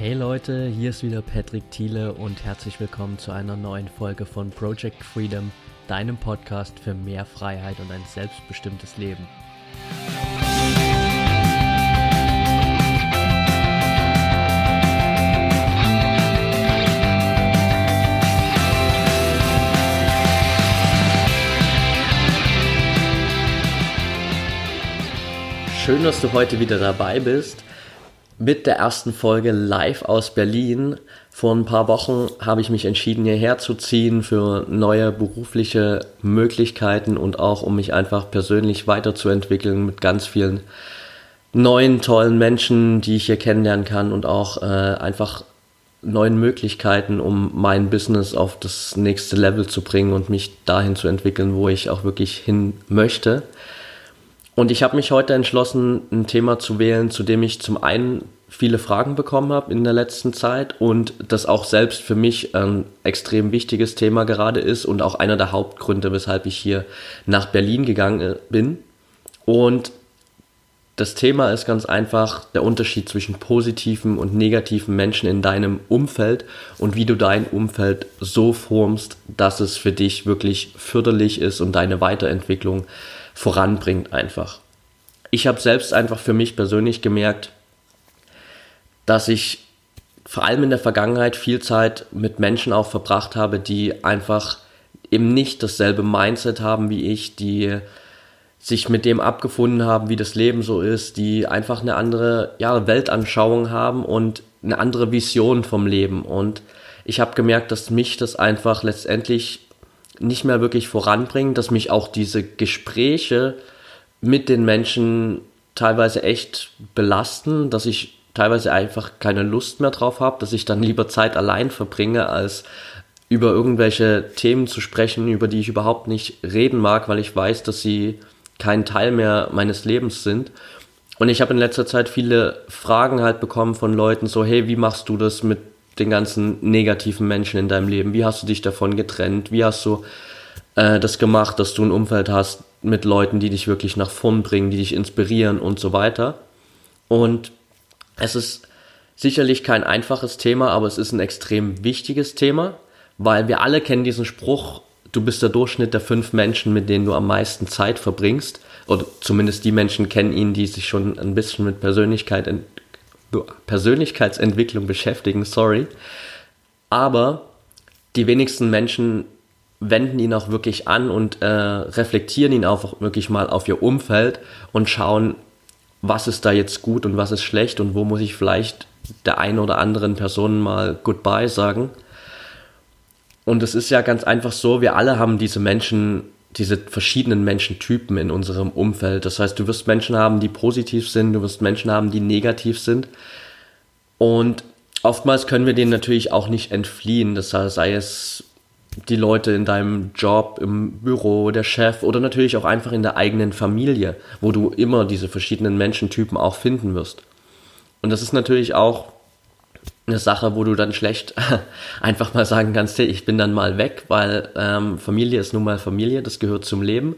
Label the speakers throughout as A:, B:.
A: Hey Leute, hier ist wieder Patrick Thiele und herzlich willkommen zu einer neuen Folge von Project Freedom, deinem Podcast für mehr Freiheit und ein selbstbestimmtes Leben. Schön, dass du heute wieder dabei bist mit der ersten Folge live aus Berlin. Vor ein paar Wochen habe ich mich entschieden, hierher zu ziehen für neue berufliche Möglichkeiten und auch um mich einfach persönlich weiterzuentwickeln mit ganz vielen neuen, tollen Menschen, die ich hier kennenlernen kann und auch äh, einfach neuen Möglichkeiten, um mein Business auf das nächste Level zu bringen und mich dahin zu entwickeln, wo ich auch wirklich hin möchte. Und ich habe mich heute entschlossen, ein Thema zu wählen, zu dem ich zum einen viele Fragen bekommen habe in der letzten Zeit und das auch selbst für mich ein extrem wichtiges Thema gerade ist und auch einer der Hauptgründe, weshalb ich hier nach Berlin gegangen äh, bin. Und das Thema ist ganz einfach der Unterschied zwischen positiven und negativen Menschen in deinem Umfeld und wie du dein Umfeld so formst, dass es für dich wirklich förderlich ist und deine Weiterentwicklung voranbringt einfach. Ich habe selbst einfach für mich persönlich gemerkt, dass ich vor allem in der Vergangenheit viel Zeit mit Menschen auch verbracht habe, die einfach eben nicht dasselbe Mindset haben wie ich, die sich mit dem abgefunden haben, wie das Leben so ist, die einfach eine andere ja, Weltanschauung haben und eine andere Vision vom Leben. Und ich habe gemerkt, dass mich das einfach letztendlich nicht mehr wirklich voranbringen, dass mich auch diese Gespräche mit den Menschen teilweise echt belasten, dass ich teilweise einfach keine Lust mehr drauf habe, dass ich dann lieber Zeit allein verbringe, als über irgendwelche Themen zu sprechen, über die ich überhaupt nicht reden mag, weil ich weiß, dass sie kein Teil mehr meines Lebens sind. Und ich habe in letzter Zeit viele Fragen halt bekommen von Leuten, so, hey, wie machst du das mit den ganzen negativen Menschen in deinem Leben? Wie hast du dich davon getrennt? Wie hast du äh, das gemacht, dass du ein Umfeld hast mit Leuten, die dich wirklich nach vorn bringen, die dich inspirieren und so weiter? Und es ist sicherlich kein einfaches Thema, aber es ist ein extrem wichtiges Thema, weil wir alle kennen diesen Spruch, du bist der Durchschnitt der fünf Menschen, mit denen du am meisten Zeit verbringst. Oder zumindest die Menschen kennen ihn, die sich schon ein bisschen mit Persönlichkeit Persönlichkeitsentwicklung beschäftigen, sorry. Aber die wenigsten Menschen wenden ihn auch wirklich an und äh, reflektieren ihn auch wirklich mal auf ihr Umfeld und schauen, was ist da jetzt gut und was ist schlecht und wo muss ich vielleicht der einen oder anderen Person mal Goodbye sagen. Und es ist ja ganz einfach so, wir alle haben diese Menschen diese verschiedenen Menschentypen in unserem Umfeld. Das heißt, du wirst Menschen haben, die positiv sind, du wirst Menschen haben, die negativ sind. Und oftmals können wir denen natürlich auch nicht entfliehen. Das heißt, sei es die Leute in deinem Job, im Büro, der Chef oder natürlich auch einfach in der eigenen Familie, wo du immer diese verschiedenen Menschentypen auch finden wirst. Und das ist natürlich auch eine Sache, wo du dann schlecht einfach mal sagen kannst, hey, ich bin dann mal weg, weil ähm, Familie ist nun mal Familie, das gehört zum Leben.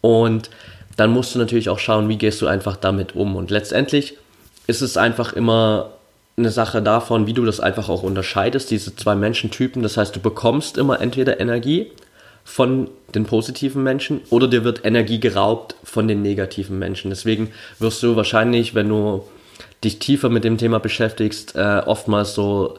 A: Und dann musst du natürlich auch schauen, wie gehst du einfach damit um. Und letztendlich ist es einfach immer eine Sache davon, wie du das einfach auch unterscheidest, diese zwei Menschentypen. Das heißt, du bekommst immer entweder Energie von den positiven Menschen oder dir wird Energie geraubt von den negativen Menschen. Deswegen wirst du wahrscheinlich, wenn du dich tiefer mit dem Thema beschäftigst, äh, oftmals so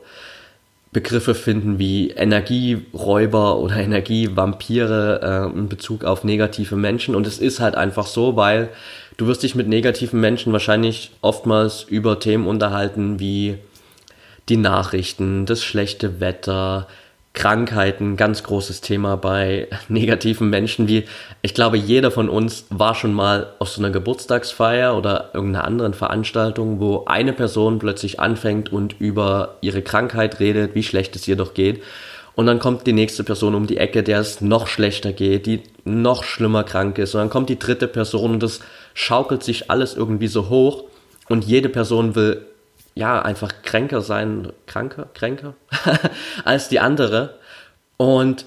A: Begriffe finden wie Energieräuber oder Energievampire äh, in Bezug auf negative Menschen. Und es ist halt einfach so, weil du wirst dich mit negativen Menschen wahrscheinlich oftmals über Themen unterhalten wie die Nachrichten, das schlechte Wetter, Krankheiten, ganz großes Thema bei negativen Menschen, wie ich glaube, jeder von uns war schon mal auf so einer Geburtstagsfeier oder irgendeiner anderen Veranstaltung, wo eine Person plötzlich anfängt und über ihre Krankheit redet, wie schlecht es ihr doch geht. Und dann kommt die nächste Person um die Ecke, der es noch schlechter geht, die noch schlimmer krank ist. Und dann kommt die dritte Person und das schaukelt sich alles irgendwie so hoch. Und jede Person will ja, einfach kränker sein, kranker, kränker als die andere. Und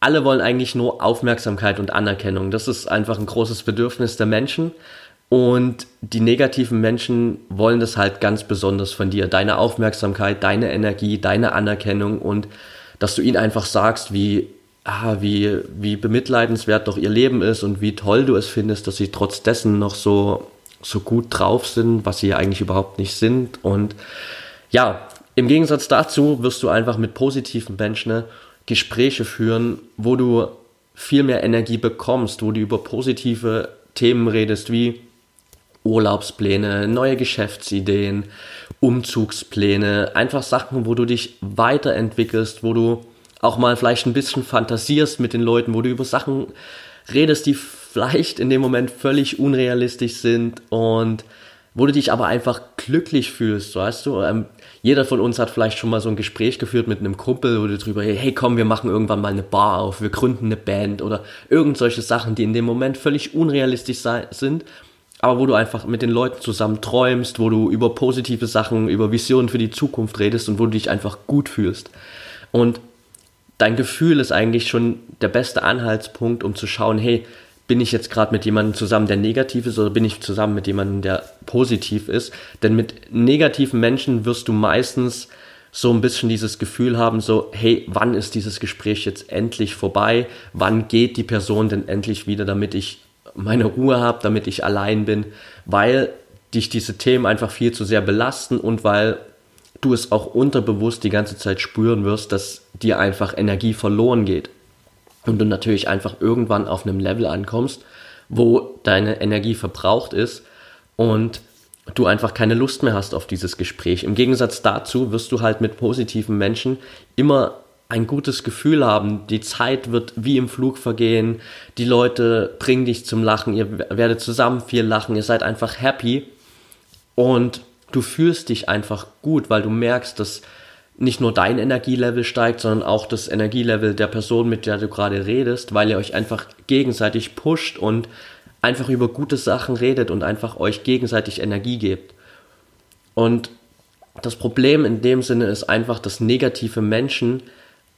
A: alle wollen eigentlich nur Aufmerksamkeit und Anerkennung. Das ist einfach ein großes Bedürfnis der Menschen. Und die negativen Menschen wollen das halt ganz besonders von dir. Deine Aufmerksamkeit, deine Energie, deine Anerkennung und dass du ihnen einfach sagst, wie, ah, wie, wie bemitleidenswert doch ihr Leben ist und wie toll du es findest, dass sie trotz dessen noch so, so gut drauf sind, was sie eigentlich überhaupt nicht sind. Und ja, im Gegensatz dazu wirst du einfach mit positiven Menschen ne, Gespräche führen, wo du viel mehr Energie bekommst, wo du über positive Themen redest, wie Urlaubspläne, neue Geschäftsideen, Umzugspläne, einfach Sachen, wo du dich weiterentwickelst, wo du auch mal vielleicht ein bisschen fantasierst mit den Leuten, wo du über Sachen redest, die vielleicht in dem Moment völlig unrealistisch sind und wo du dich aber einfach glücklich fühlst, weißt du? Ähm, jeder von uns hat vielleicht schon mal so ein Gespräch geführt mit einem Kumpel, wo du drüber, hey komm, wir machen irgendwann mal eine Bar auf, wir gründen eine Band oder irgend solche Sachen, die in dem Moment völlig unrealistisch sind, aber wo du einfach mit den Leuten zusammen träumst, wo du über positive Sachen, über Visionen für die Zukunft redest und wo du dich einfach gut fühlst. Und dein Gefühl ist eigentlich schon der beste Anhaltspunkt, um zu schauen, hey, bin ich jetzt gerade mit jemandem zusammen, der negativ ist, oder bin ich zusammen mit jemandem, der positiv ist? Denn mit negativen Menschen wirst du meistens so ein bisschen dieses Gefühl haben, so, hey, wann ist dieses Gespräch jetzt endlich vorbei? Wann geht die Person denn endlich wieder, damit ich meine Ruhe habe, damit ich allein bin, weil dich diese Themen einfach viel zu sehr belasten und weil du es auch unterbewusst die ganze Zeit spüren wirst, dass dir einfach Energie verloren geht. Und du natürlich einfach irgendwann auf einem Level ankommst, wo deine Energie verbraucht ist und du einfach keine Lust mehr hast auf dieses Gespräch. Im Gegensatz dazu wirst du halt mit positiven Menschen immer ein gutes Gefühl haben. Die Zeit wird wie im Flug vergehen. Die Leute bringen dich zum Lachen. Ihr werdet zusammen viel lachen. Ihr seid einfach happy. Und du fühlst dich einfach gut, weil du merkst, dass nicht nur dein Energielevel steigt, sondern auch das Energielevel der Person, mit der du gerade redest, weil ihr euch einfach gegenseitig pusht und einfach über gute Sachen redet und einfach euch gegenseitig Energie gebt. Und das Problem in dem Sinne ist einfach, dass negative Menschen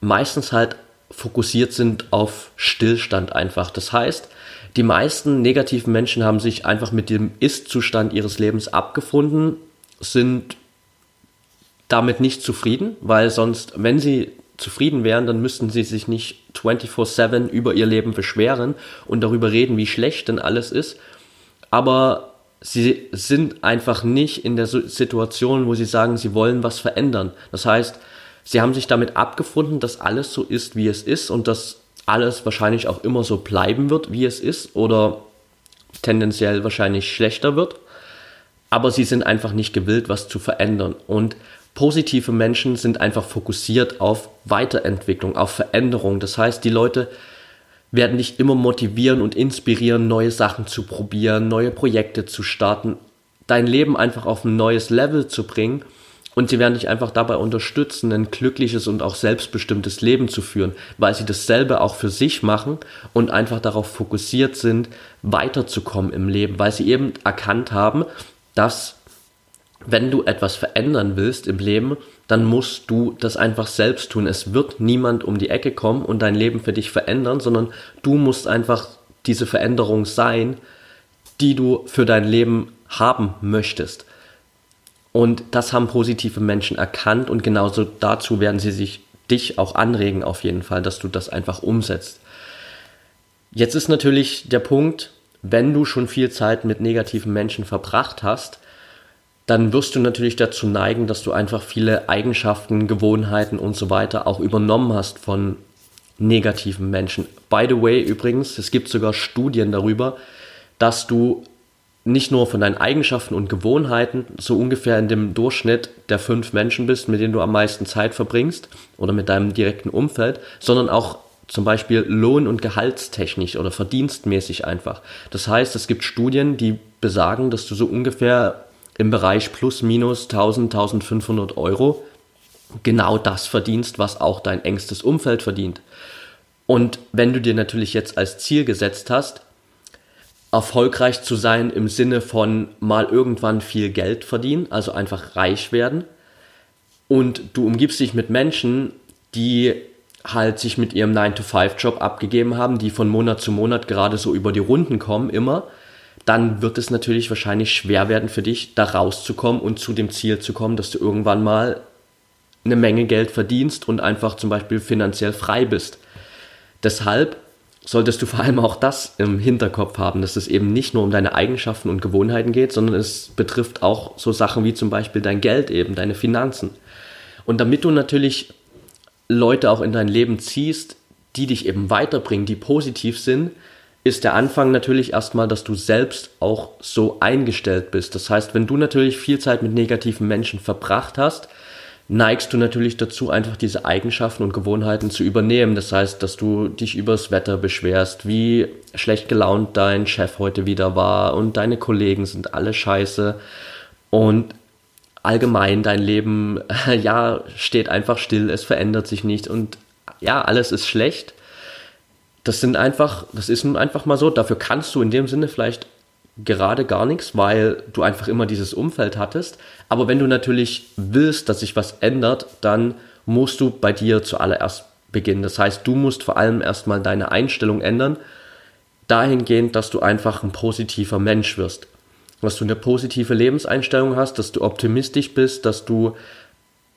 A: meistens halt fokussiert sind auf Stillstand einfach. Das heißt, die meisten negativen Menschen haben sich einfach mit dem Ist-Zustand ihres Lebens abgefunden, sind damit nicht zufrieden, weil sonst, wenn sie zufrieden wären, dann müssten sie sich nicht 24/7 über ihr Leben beschweren und darüber reden, wie schlecht denn alles ist. Aber sie sind einfach nicht in der Situation, wo sie sagen, sie wollen was verändern. Das heißt, sie haben sich damit abgefunden, dass alles so ist, wie es ist und dass alles wahrscheinlich auch immer so bleiben wird, wie es ist oder tendenziell wahrscheinlich schlechter wird. Aber sie sind einfach nicht gewillt, was zu verändern. Und positive Menschen sind einfach fokussiert auf Weiterentwicklung, auf Veränderung. Das heißt, die Leute werden dich immer motivieren und inspirieren, neue Sachen zu probieren, neue Projekte zu starten, dein Leben einfach auf ein neues Level zu bringen und sie werden dich einfach dabei unterstützen, ein glückliches und auch selbstbestimmtes Leben zu führen, weil sie dasselbe auch für sich machen und einfach darauf fokussiert sind, weiterzukommen im Leben, weil sie eben erkannt haben, dass wenn du etwas verändern willst im Leben, dann musst du das einfach selbst tun. Es wird niemand um die Ecke kommen und dein Leben für dich verändern, sondern du musst einfach diese Veränderung sein, die du für dein Leben haben möchtest. Und das haben positive Menschen erkannt und genauso dazu werden sie sich dich auch anregen auf jeden Fall, dass du das einfach umsetzt. Jetzt ist natürlich der Punkt, wenn du schon viel Zeit mit negativen Menschen verbracht hast, dann wirst du natürlich dazu neigen, dass du einfach viele Eigenschaften, Gewohnheiten und so weiter auch übernommen hast von negativen Menschen. By the way, übrigens, es gibt sogar Studien darüber, dass du nicht nur von deinen Eigenschaften und Gewohnheiten so ungefähr in dem Durchschnitt der fünf Menschen bist, mit denen du am meisten Zeit verbringst oder mit deinem direkten Umfeld, sondern auch zum Beispiel lohn- und gehaltstechnisch oder verdienstmäßig einfach. Das heißt, es gibt Studien, die besagen, dass du so ungefähr im Bereich plus minus 1000, 1500 Euro genau das verdienst, was auch dein engstes Umfeld verdient. Und wenn du dir natürlich jetzt als Ziel gesetzt hast, erfolgreich zu sein im Sinne von mal irgendwann viel Geld verdienen, also einfach reich werden. Und du umgibst dich mit Menschen, die halt sich mit ihrem 9-to-5-Job abgegeben haben, die von Monat zu Monat gerade so über die Runden kommen, immer, dann wird es natürlich wahrscheinlich schwer werden für dich, da rauszukommen und zu dem Ziel zu kommen, dass du irgendwann mal eine Menge Geld verdienst und einfach zum Beispiel finanziell frei bist. Deshalb solltest du vor allem auch das im Hinterkopf haben, dass es eben nicht nur um deine Eigenschaften und Gewohnheiten geht, sondern es betrifft auch so Sachen wie zum Beispiel dein Geld eben, deine Finanzen. Und damit du natürlich Leute auch in dein Leben ziehst, die dich eben weiterbringen, die positiv sind, ist der Anfang natürlich erstmal, dass du selbst auch so eingestellt bist. Das heißt, wenn du natürlich viel Zeit mit negativen Menschen verbracht hast, neigst du natürlich dazu, einfach diese Eigenschaften und Gewohnheiten zu übernehmen. Das heißt, dass du dich übers Wetter beschwerst, wie schlecht gelaunt dein Chef heute wieder war und deine Kollegen sind alle scheiße und allgemein dein Leben, ja, steht einfach still, es verändert sich nicht und ja, alles ist schlecht. Das sind einfach, das ist nun einfach mal so. Dafür kannst du in dem Sinne vielleicht gerade gar nichts, weil du einfach immer dieses Umfeld hattest. Aber wenn du natürlich willst, dass sich was ändert, dann musst du bei dir zuallererst beginnen. Das heißt, du musst vor allem erstmal deine Einstellung ändern, dahingehend, dass du einfach ein positiver Mensch wirst. Dass du eine positive Lebenseinstellung hast, dass du optimistisch bist, dass du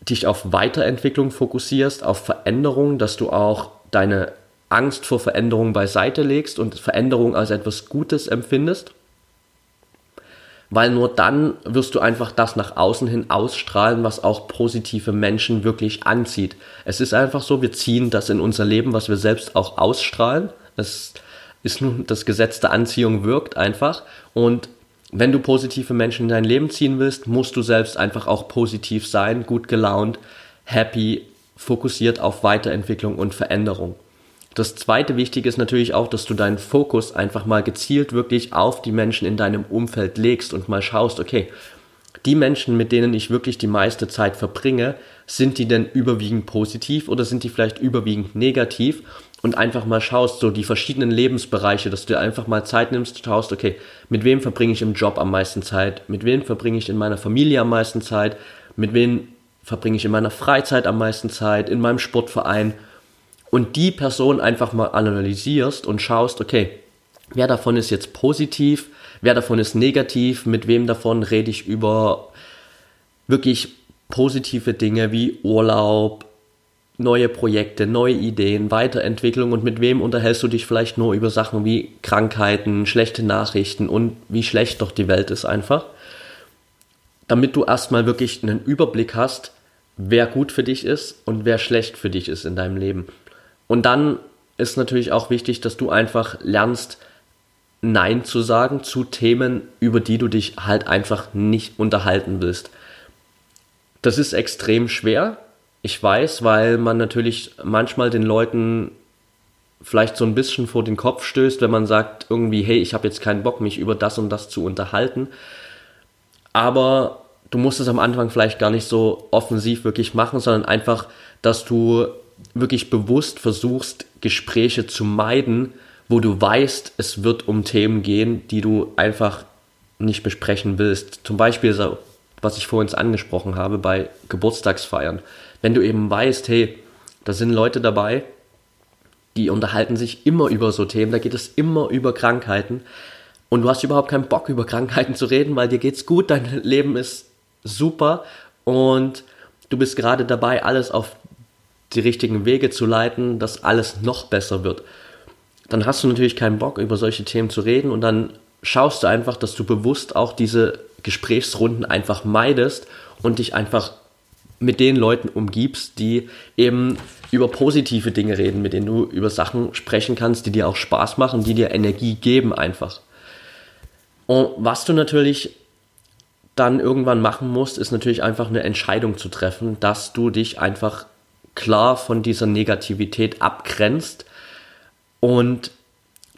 A: dich auf Weiterentwicklung fokussierst, auf Veränderung, dass du auch deine Angst vor Veränderung beiseite legst und Veränderung als etwas Gutes empfindest weil nur dann wirst du einfach das nach außen hin ausstrahlen, was auch positive Menschen wirklich anzieht. Es ist einfach so, wir ziehen das in unser Leben, was wir selbst auch ausstrahlen. Es ist nun das Gesetz der Anziehung wirkt einfach und wenn du positive Menschen in dein Leben ziehen willst, musst du selbst einfach auch positiv sein, gut gelaunt, happy, fokussiert auf Weiterentwicklung und Veränderung. Das zweite Wichtige ist natürlich auch, dass du deinen Fokus einfach mal gezielt wirklich auf die Menschen in deinem Umfeld legst und mal schaust, okay, die Menschen, mit denen ich wirklich die meiste Zeit verbringe, sind die denn überwiegend positiv oder sind die vielleicht überwiegend negativ? Und einfach mal schaust, so die verschiedenen Lebensbereiche, dass du dir einfach mal Zeit nimmst, schaust, okay, mit wem verbringe ich im Job am meisten Zeit? Mit wem verbringe ich in meiner Familie am meisten Zeit? Mit wem verbringe ich in meiner Freizeit am meisten Zeit? In meinem Sportverein? und die Person einfach mal analysierst und schaust, okay, wer davon ist jetzt positiv, wer davon ist negativ, mit wem davon rede ich über wirklich positive Dinge wie Urlaub, neue Projekte, neue Ideen, Weiterentwicklung und mit wem unterhältst du dich vielleicht nur über Sachen wie Krankheiten, schlechte Nachrichten und wie schlecht doch die Welt ist einfach. Damit du erstmal wirklich einen Überblick hast, wer gut für dich ist und wer schlecht für dich ist in deinem Leben. Und dann ist natürlich auch wichtig, dass du einfach lernst, Nein zu sagen zu Themen, über die du dich halt einfach nicht unterhalten willst. Das ist extrem schwer. Ich weiß, weil man natürlich manchmal den Leuten vielleicht so ein bisschen vor den Kopf stößt, wenn man sagt irgendwie, hey, ich habe jetzt keinen Bock, mich über das und das zu unterhalten. Aber du musst es am Anfang vielleicht gar nicht so offensiv wirklich machen, sondern einfach, dass du wirklich bewusst versuchst, Gespräche zu meiden, wo du weißt, es wird um Themen gehen, die du einfach nicht besprechen willst. Zum Beispiel, was ich vorhin angesprochen habe, bei Geburtstagsfeiern. Wenn du eben weißt, hey, da sind Leute dabei, die unterhalten sich immer über so Themen, da geht es immer über Krankheiten und du hast überhaupt keinen Bock über Krankheiten zu reden, weil dir geht's gut, dein Leben ist super und du bist gerade dabei, alles auf die richtigen Wege zu leiten, dass alles noch besser wird. Dann hast du natürlich keinen Bock, über solche Themen zu reden und dann schaust du einfach, dass du bewusst auch diese Gesprächsrunden einfach meidest und dich einfach mit den Leuten umgibst, die eben über positive Dinge reden, mit denen du über Sachen sprechen kannst, die dir auch Spaß machen, die dir Energie geben einfach. Und was du natürlich dann irgendwann machen musst, ist natürlich einfach eine Entscheidung zu treffen, dass du dich einfach klar von dieser Negativität abgrenzt. Und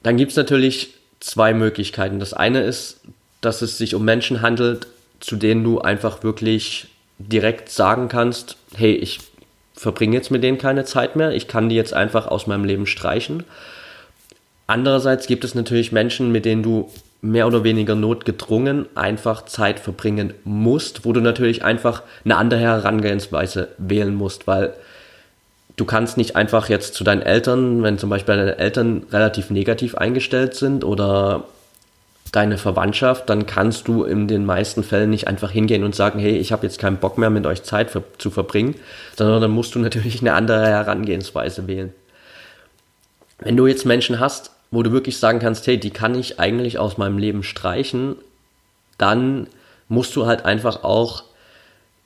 A: dann gibt es natürlich zwei Möglichkeiten. Das eine ist, dass es sich um Menschen handelt, zu denen du einfach wirklich direkt sagen kannst, hey, ich verbringe jetzt mit denen keine Zeit mehr, ich kann die jetzt einfach aus meinem Leben streichen. Andererseits gibt es natürlich Menschen, mit denen du mehr oder weniger notgedrungen einfach Zeit verbringen musst, wo du natürlich einfach eine andere Herangehensweise wählen musst, weil du kannst nicht einfach jetzt zu deinen Eltern, wenn zum Beispiel deine Eltern relativ negativ eingestellt sind oder deine Verwandtschaft, dann kannst du in den meisten Fällen nicht einfach hingehen und sagen, hey, ich habe jetzt keinen Bock mehr mit euch Zeit für, zu verbringen, sondern dann musst du natürlich eine andere Herangehensweise wählen. Wenn du jetzt Menschen hast, wo du wirklich sagen kannst, hey, die kann ich eigentlich aus meinem Leben streichen, dann musst du halt einfach auch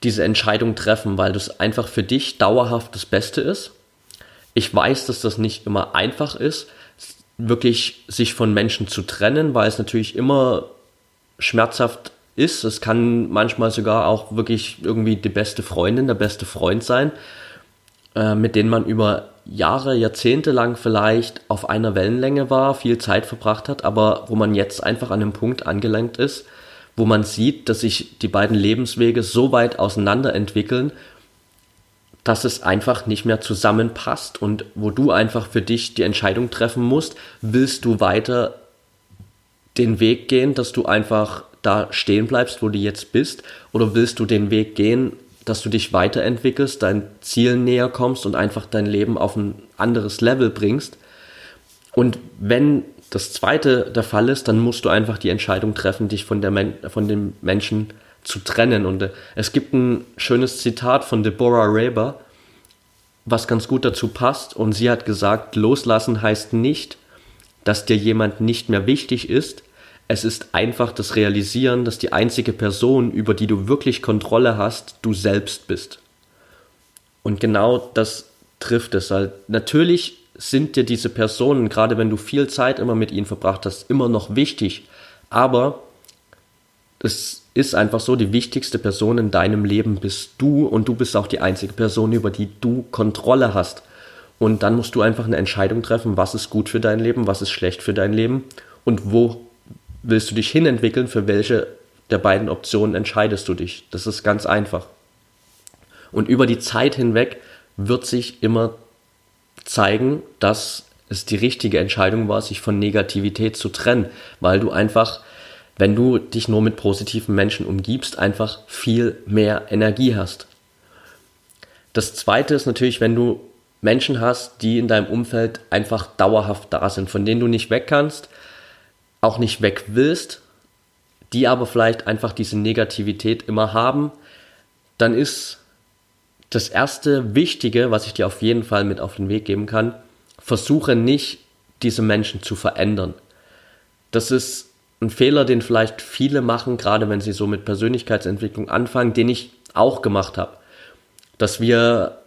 A: diese Entscheidung treffen, weil das einfach für dich dauerhaft das Beste ist. Ich weiß, dass das nicht immer einfach ist, wirklich sich von Menschen zu trennen, weil es natürlich immer schmerzhaft ist. Es kann manchmal sogar auch wirklich irgendwie die beste Freundin, der beste Freund sein, äh, mit denen man über Jahre, Jahrzehnte lang vielleicht auf einer Wellenlänge war, viel Zeit verbracht hat, aber wo man jetzt einfach an einem Punkt angelangt ist, wo man sieht, dass sich die beiden Lebenswege so weit auseinander entwickeln dass es einfach nicht mehr zusammenpasst und wo du einfach für dich die Entscheidung treffen musst, willst du weiter den Weg gehen, dass du einfach da stehen bleibst, wo du jetzt bist, oder willst du den Weg gehen, dass du dich weiterentwickelst, dein Ziel näher kommst und einfach dein Leben auf ein anderes Level bringst. Und wenn das zweite der Fall ist, dann musst du einfach die Entscheidung treffen, dich von, der Men von dem Menschen zu trennen. Und äh, es gibt ein schönes Zitat von Deborah Raber, was ganz gut dazu passt. Und sie hat gesagt, loslassen heißt nicht, dass dir jemand nicht mehr wichtig ist. Es ist einfach das Realisieren, dass die einzige Person, über die du wirklich Kontrolle hast, du selbst bist. Und genau das trifft es. Weil natürlich sind dir diese Personen, gerade wenn du viel Zeit immer mit ihnen verbracht hast, immer noch wichtig. Aber es ist einfach so, die wichtigste Person in deinem Leben bist du und du bist auch die einzige Person, über die du Kontrolle hast. Und dann musst du einfach eine Entscheidung treffen, was ist gut für dein Leben, was ist schlecht für dein Leben und wo willst du dich hinentwickeln, für welche der beiden Optionen entscheidest du dich. Das ist ganz einfach. Und über die Zeit hinweg wird sich immer zeigen, dass es die richtige Entscheidung war, sich von Negativität zu trennen, weil du einfach wenn du dich nur mit positiven Menschen umgibst, einfach viel mehr Energie hast. Das zweite ist natürlich, wenn du Menschen hast, die in deinem Umfeld einfach dauerhaft da sind, von denen du nicht weg kannst, auch nicht weg willst, die aber vielleicht einfach diese Negativität immer haben, dann ist das erste Wichtige, was ich dir auf jeden Fall mit auf den Weg geben kann, versuche nicht, diese Menschen zu verändern. Das ist ein Fehler, den vielleicht viele machen, gerade wenn sie so mit Persönlichkeitsentwicklung anfangen, den ich auch gemacht habe. Dass wir,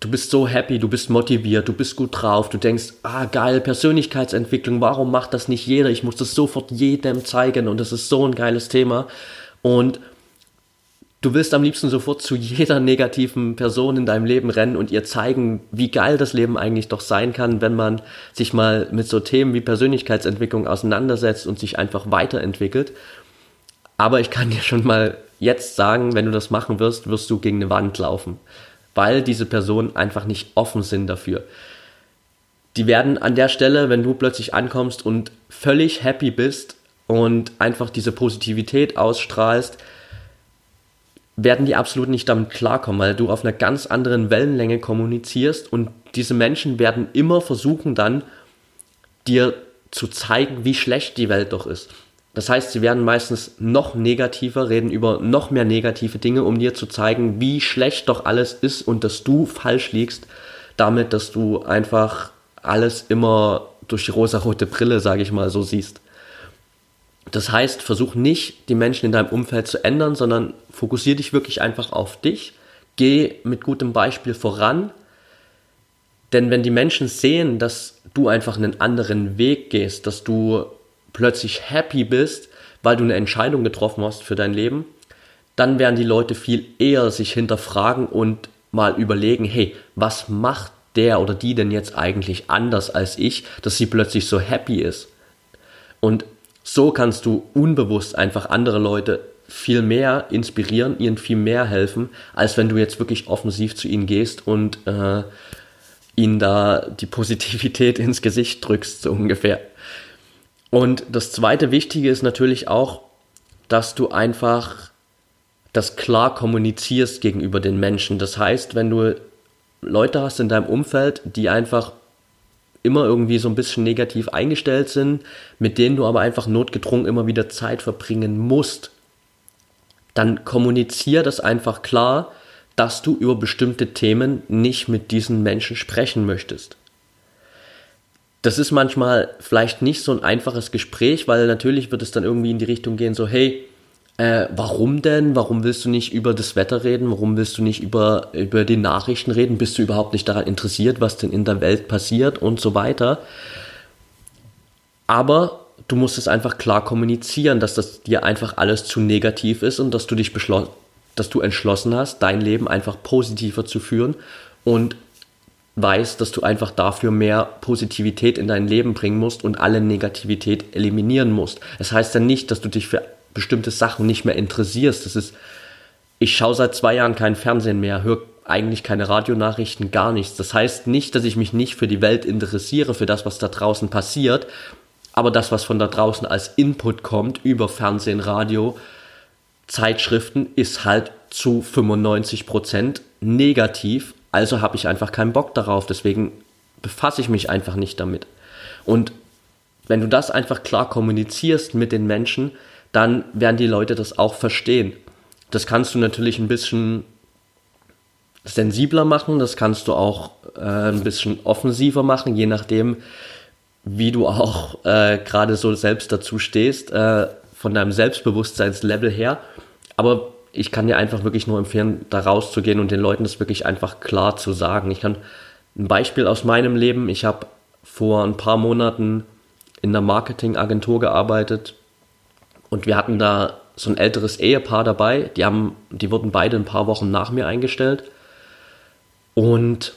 A: du bist so happy, du bist motiviert, du bist gut drauf, du denkst, ah geil, Persönlichkeitsentwicklung, warum macht das nicht jeder? Ich muss das sofort jedem zeigen und das ist so ein geiles Thema. Und du willst am liebsten sofort zu jeder negativen Person in deinem Leben rennen und ihr zeigen, wie geil das Leben eigentlich doch sein kann, wenn man sich mal mit so Themen wie Persönlichkeitsentwicklung auseinandersetzt und sich einfach weiterentwickelt. Aber ich kann dir schon mal jetzt sagen, wenn du das machen wirst, wirst du gegen eine Wand laufen, weil diese Personen einfach nicht offen sind dafür. Die werden an der Stelle, wenn du plötzlich ankommst und völlig happy bist und einfach diese Positivität ausstrahlst, werden die absolut nicht damit klarkommen, weil du auf einer ganz anderen Wellenlänge kommunizierst und diese Menschen werden immer versuchen dann dir zu zeigen, wie schlecht die Welt doch ist. Das heißt, sie werden meistens noch negativer, reden über noch mehr negative Dinge, um dir zu zeigen, wie schlecht doch alles ist und dass du falsch liegst, damit, dass du einfach alles immer durch die rosarote Brille, sage ich mal, so siehst. Das heißt, versuch nicht, die Menschen in deinem Umfeld zu ändern, sondern fokussiere dich wirklich einfach auf dich. Geh mit gutem Beispiel voran. Denn wenn die Menschen sehen, dass du einfach einen anderen Weg gehst, dass du plötzlich happy bist, weil du eine Entscheidung getroffen hast für dein Leben, dann werden die Leute viel eher sich hinterfragen und mal überlegen, hey, was macht der oder die denn jetzt eigentlich anders als ich, dass sie plötzlich so happy ist? Und so kannst du unbewusst einfach andere Leute viel mehr inspirieren, ihnen viel mehr helfen, als wenn du jetzt wirklich offensiv zu ihnen gehst und äh, ihnen da die Positivität ins Gesicht drückst, so ungefähr. Und das zweite Wichtige ist natürlich auch, dass du einfach das klar kommunizierst gegenüber den Menschen. Das heißt, wenn du Leute hast in deinem Umfeld, die einfach immer irgendwie so ein bisschen negativ eingestellt sind, mit denen du aber einfach notgedrungen immer wieder Zeit verbringen musst, dann kommunizier das einfach klar, dass du über bestimmte Themen nicht mit diesen Menschen sprechen möchtest. Das ist manchmal vielleicht nicht so ein einfaches Gespräch, weil natürlich wird es dann irgendwie in die Richtung gehen, so hey, äh, warum denn? Warum willst du nicht über das Wetter reden? Warum willst du nicht über, über die Nachrichten reden? Bist du überhaupt nicht daran interessiert, was denn in der Welt passiert und so weiter? Aber du musst es einfach klar kommunizieren, dass das dir einfach alles zu negativ ist und dass du dich beschlossen, dass du entschlossen hast, dein Leben einfach positiver zu führen und weißt, dass du einfach dafür mehr Positivität in dein Leben bringen musst und alle Negativität eliminieren musst. Es das heißt ja nicht, dass du dich für bestimmte Sachen nicht mehr interessierst. Das ist, ich schaue seit zwei Jahren kein Fernsehen mehr, höre eigentlich keine Radionachrichten, gar nichts. Das heißt nicht, dass ich mich nicht für die Welt interessiere, für das, was da draußen passiert, aber das, was von da draußen als Input kommt über Fernsehen, Radio, Zeitschriften, ist halt zu 95 Prozent negativ. Also habe ich einfach keinen Bock darauf. Deswegen befasse ich mich einfach nicht damit. Und wenn du das einfach klar kommunizierst mit den Menschen, dann werden die Leute das auch verstehen. Das kannst du natürlich ein bisschen sensibler machen, das kannst du auch äh, ein bisschen offensiver machen, je nachdem, wie du auch äh, gerade so selbst dazu stehst, äh, von deinem Selbstbewusstseinslevel her. Aber ich kann dir einfach wirklich nur empfehlen, da rauszugehen und den Leuten das wirklich einfach klar zu sagen. Ich kann ein Beispiel aus meinem Leben. Ich habe vor ein paar Monaten in einer Marketingagentur gearbeitet und wir hatten da so ein älteres Ehepaar dabei, die haben, die wurden beide ein paar Wochen nach mir eingestellt. Und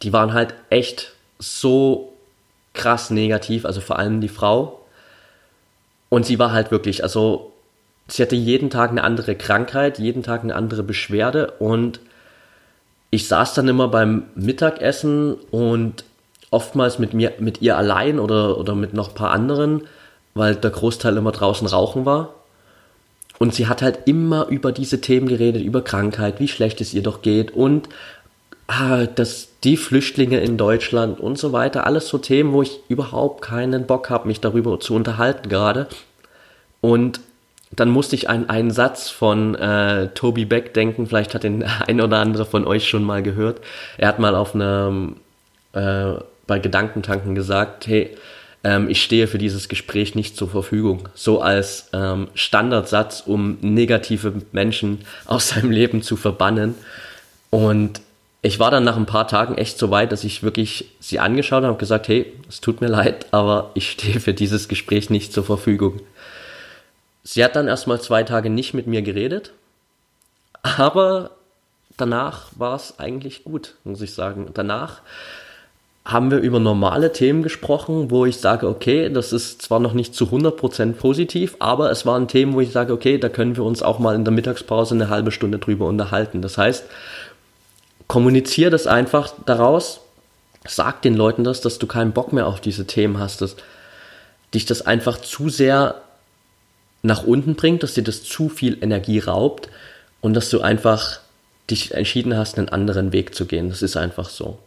A: die waren halt echt so krass negativ, also vor allem die Frau. Und sie war halt wirklich, also sie hatte jeden Tag eine andere Krankheit, jeden Tag eine andere Beschwerde und ich saß dann immer beim Mittagessen und oftmals mit mir, mit ihr allein oder, oder mit noch ein paar anderen weil der Großteil immer draußen rauchen war. Und sie hat halt immer über diese Themen geredet, über Krankheit, wie schlecht es ihr doch geht und ah, dass die Flüchtlinge in Deutschland und so weiter, alles so Themen, wo ich überhaupt keinen Bock habe, mich darüber zu unterhalten gerade. Und dann musste ich an einen Satz von äh, Toby Beck denken, vielleicht hat den ein oder andere von euch schon mal gehört. Er hat mal auf einem äh, bei Gedankentanken gesagt, hey, ähm, ich stehe für dieses Gespräch nicht zur Verfügung. So als ähm, Standardsatz, um negative Menschen aus seinem Leben zu verbannen. Und ich war dann nach ein paar Tagen echt so weit, dass ich wirklich sie angeschaut habe und gesagt, hey, es tut mir leid, aber ich stehe für dieses Gespräch nicht zur Verfügung. Sie hat dann erstmal zwei Tage nicht mit mir geredet, aber danach war es eigentlich gut, muss ich sagen. Danach haben wir über normale Themen gesprochen, wo ich sage, okay, das ist zwar noch nicht zu 100% positiv, aber es waren Themen, wo ich sage, okay, da können wir uns auch mal in der Mittagspause eine halbe Stunde drüber unterhalten. Das heißt, kommuniziere das einfach daraus, sag den Leuten das, dass du keinen Bock mehr auf diese Themen hast, dass dich das einfach zu sehr nach unten bringt, dass dir das zu viel Energie raubt und dass du einfach dich entschieden hast, einen anderen Weg zu gehen. Das ist einfach so.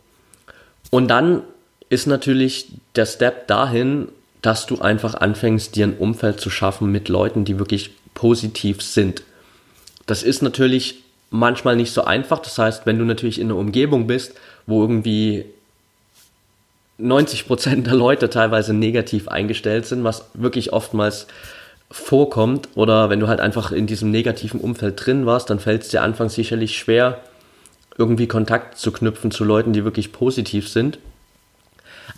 A: Und dann ist natürlich der Step dahin, dass du einfach anfängst, dir ein Umfeld zu schaffen mit Leuten, die wirklich positiv sind. Das ist natürlich manchmal nicht so einfach. Das heißt, wenn du natürlich in einer Umgebung bist, wo irgendwie 90 Prozent der Leute teilweise negativ eingestellt sind, was wirklich oftmals vorkommt, oder wenn du halt einfach in diesem negativen Umfeld drin warst, dann fällt es dir anfangs sicherlich schwer, irgendwie Kontakt zu knüpfen zu Leuten, die wirklich positiv sind.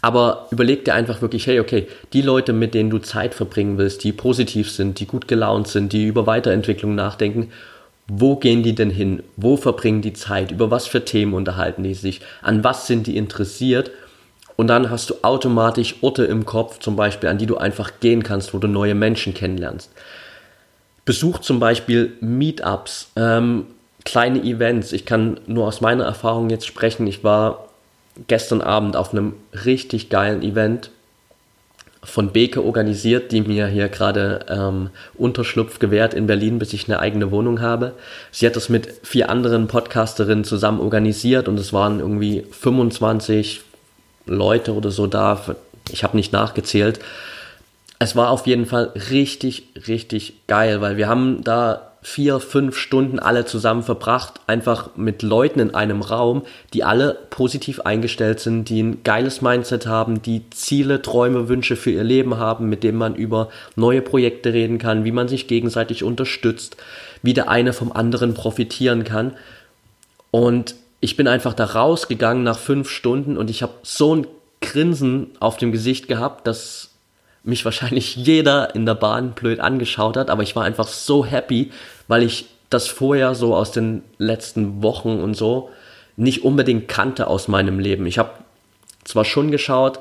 A: Aber überleg dir einfach wirklich, hey, okay, die Leute, mit denen du Zeit verbringen willst, die positiv sind, die gut gelaunt sind, die über Weiterentwicklung nachdenken, wo gehen die denn hin? Wo verbringen die Zeit? Über was für Themen unterhalten die sich? An was sind die interessiert? Und dann hast du automatisch Orte im Kopf, zum Beispiel, an die du einfach gehen kannst, wo du neue Menschen kennenlernst. Besuch zum Beispiel Meetups, ähm, kleine Events. Ich kann nur aus meiner Erfahrung jetzt sprechen. Ich war gestern Abend auf einem richtig geilen Event von Beke organisiert, die mir hier gerade ähm, Unterschlupf gewährt in Berlin, bis ich eine eigene Wohnung habe. Sie hat das mit vier anderen Podcasterinnen zusammen organisiert und es waren irgendwie 25 Leute oder so da. Ich habe nicht nachgezählt. Es war auf jeden Fall richtig, richtig geil, weil wir haben da vier, fünf Stunden alle zusammen verbracht, einfach mit Leuten in einem Raum, die alle positiv eingestellt sind, die ein geiles Mindset haben, die Ziele, Träume, Wünsche für ihr Leben haben, mit denen man über neue Projekte reden kann, wie man sich gegenseitig unterstützt, wie der eine vom anderen profitieren kann. Und ich bin einfach da rausgegangen nach fünf Stunden und ich habe so ein Grinsen auf dem Gesicht gehabt, dass mich wahrscheinlich jeder in der Bahn blöd angeschaut hat, aber ich war einfach so happy, weil ich das vorher so aus den letzten Wochen und so nicht unbedingt kannte aus meinem Leben. Ich habe zwar schon geschaut,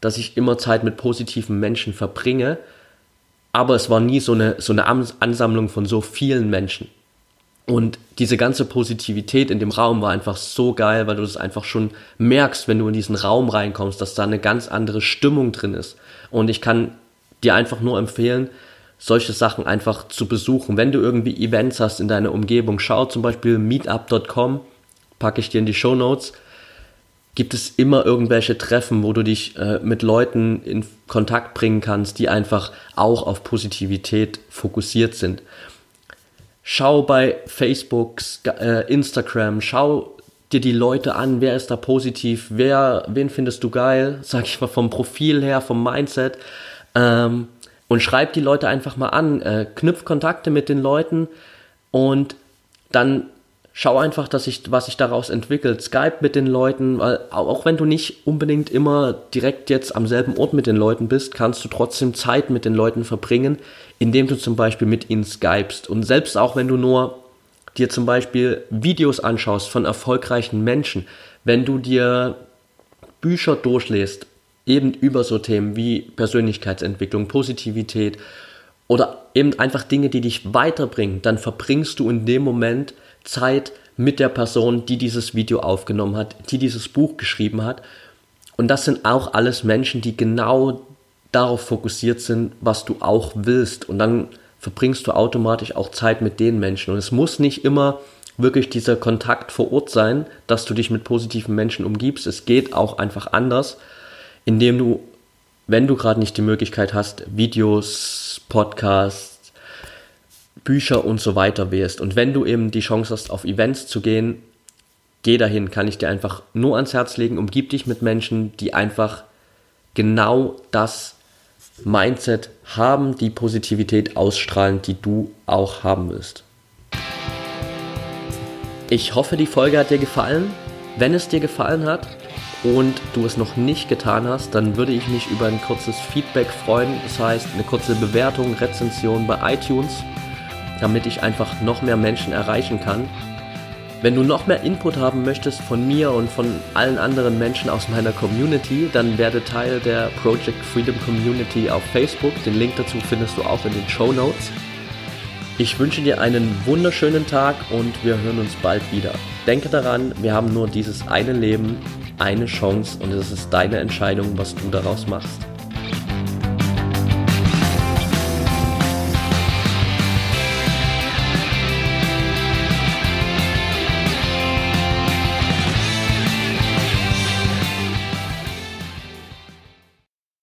A: dass ich immer Zeit mit positiven Menschen verbringe, aber es war nie so eine, so eine Ansammlung von so vielen Menschen. Und diese ganze Positivität in dem Raum war einfach so geil, weil du das einfach schon merkst, wenn du in diesen Raum reinkommst, dass da eine ganz andere Stimmung drin ist. Und ich kann dir einfach nur empfehlen, solche Sachen einfach zu besuchen. Wenn du irgendwie Events hast in deiner Umgebung, schau zum Beispiel meetup.com, packe ich dir in die Show Notes. Gibt es immer irgendwelche Treffen, wo du dich äh, mit Leuten in Kontakt bringen kannst, die einfach auch auf Positivität fokussiert sind. Schau bei Facebook, äh, Instagram, schau dir die Leute an, wer ist da positiv, wer, wen findest du geil, sag ich mal vom Profil her, vom Mindset. Ähm, und schreib die Leute einfach mal an, äh, knüpf Kontakte mit den Leuten und dann schau einfach, dass sich, was sich daraus entwickelt. Skype mit den Leuten, weil auch wenn du nicht unbedingt immer direkt jetzt am selben Ort mit den Leuten bist, kannst du trotzdem Zeit mit den Leuten verbringen, indem du zum Beispiel mit ihnen skypst. Und selbst auch wenn du nur dir zum Beispiel Videos anschaust von erfolgreichen Menschen, wenn du dir Bücher durchlässt eben über so Themen wie Persönlichkeitsentwicklung, Positivität oder eben einfach Dinge, die dich weiterbringen, dann verbringst du in dem Moment Zeit mit der Person, die dieses Video aufgenommen hat, die dieses Buch geschrieben hat. Und das sind auch alles Menschen, die genau darauf fokussiert sind, was du auch willst. Und dann verbringst du automatisch auch Zeit mit den Menschen. Und es muss nicht immer wirklich dieser Kontakt vor Ort sein, dass du dich mit positiven Menschen umgibst. Es geht auch einfach anders indem du, wenn du gerade nicht die Möglichkeit hast, Videos, Podcasts, Bücher und so weiter wählst. Und wenn du eben die Chance hast, auf Events zu gehen, geh dahin, kann ich dir einfach nur ans Herz legen. Umgib dich mit Menschen, die einfach genau das Mindset haben, die Positivität ausstrahlen, die du auch haben willst. Ich hoffe, die Folge hat dir gefallen. Wenn es dir gefallen hat, und du es noch nicht getan hast, dann würde ich mich über ein kurzes Feedback freuen. Das heißt, eine kurze Bewertung, Rezension bei iTunes, damit ich einfach noch mehr Menschen erreichen kann. Wenn du noch mehr Input haben möchtest von mir und von allen anderen Menschen aus meiner Community, dann werde Teil der Project Freedom Community auf Facebook. Den Link dazu findest du auch in den Show Notes. Ich wünsche dir einen wunderschönen Tag und wir hören uns bald wieder. Denke daran, wir haben nur dieses eine Leben eine Chance und es ist deine Entscheidung, was du daraus machst.